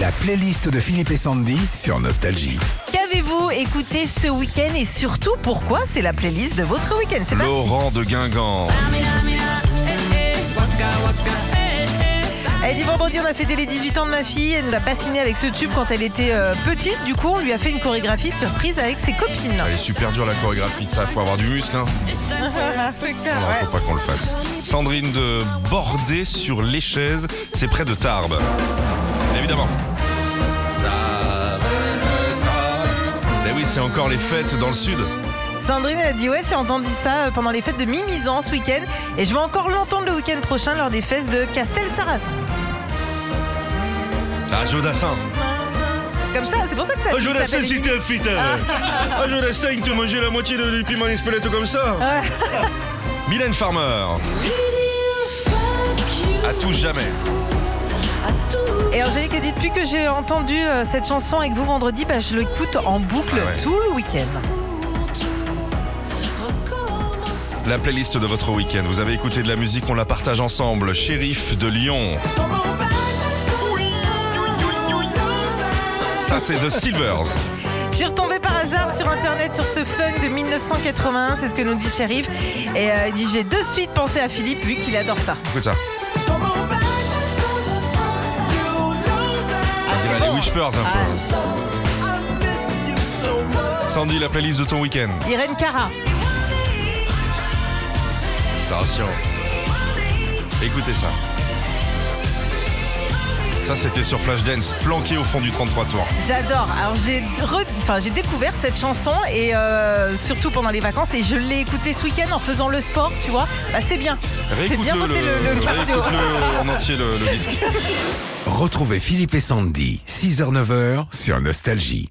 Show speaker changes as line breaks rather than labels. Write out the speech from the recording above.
La playlist de Philippe et Sandy sur Nostalgie.
Qu'avez-vous écouté ce week-end et surtout pourquoi c'est la playlist de votre week-end? C'est parti.
Laurent de Guingamp.
Elle dit vendredi on a fêté les 18 ans de ma fille, elle nous a bassiné avec ce tube quand elle était euh, petite, du coup on lui a fait une chorégraphie surprise avec ses copines.
Elle est super dure la chorégraphie de ça, faut avoir du muscle. Hein. Non, non, faut pas qu'on le fasse. Sandrine de Bordé sur les chaises, c'est près de Tarbes. Évidemment. Mais oui, c'est encore les fêtes dans le sud.
Sandrine a dit ouais j'ai entendu ça euh, pendant les fêtes de Mimizan ce week-end et je vais encore l'entendre le week-end prochain lors des fêtes de Castel-Sarrazin.
Ah, Jodassin.
Comme ça, c'est pour ça que ça
Ah, Jodassin, c'était un fit. hein. Ah, Jodassin, il te mangeait la moitié de- du piment espelette comme ça. Mylène Farmer. À tout jamais.
Et Angélique a dit depuis que j'ai entendu euh, cette chanson avec vous vendredi, bah, je l'écoute en boucle
Ah ouais.
tout le week-end.
La playlist de votre week-end. Vous avez écouté de la musique, on la partage ensemble. Shérif de Lyon. Ça, c'est de Silvers.
J'ai retombé par hasard sur internet sur ce funk de 1981, c'est ce que nous dit Shérif. Et euh, il dit j'ai de suite pensé à Philippe vu qu'il adore ça.
Écoute ça.
Ah,
un peu. Sandy, la playlist de ton week-end.
Irène Cara.
Attention. Écoutez ça. Ça, c'était sur Flashdance, planqué au fond du 33 tours.
J'adore. Alors j'ai re- enfin, j'ai découvert cette chanson et euh, surtout pendant les vacances et je l'ai écoutée ce week-end en faisant le sport, tu vois. Bah, c'est bien. C'est bien voté le, le cardio.
réécoute-le en entier le, le disque.
Retrouvez Philippe et Sandy, 6h-9h sur Nostalgie.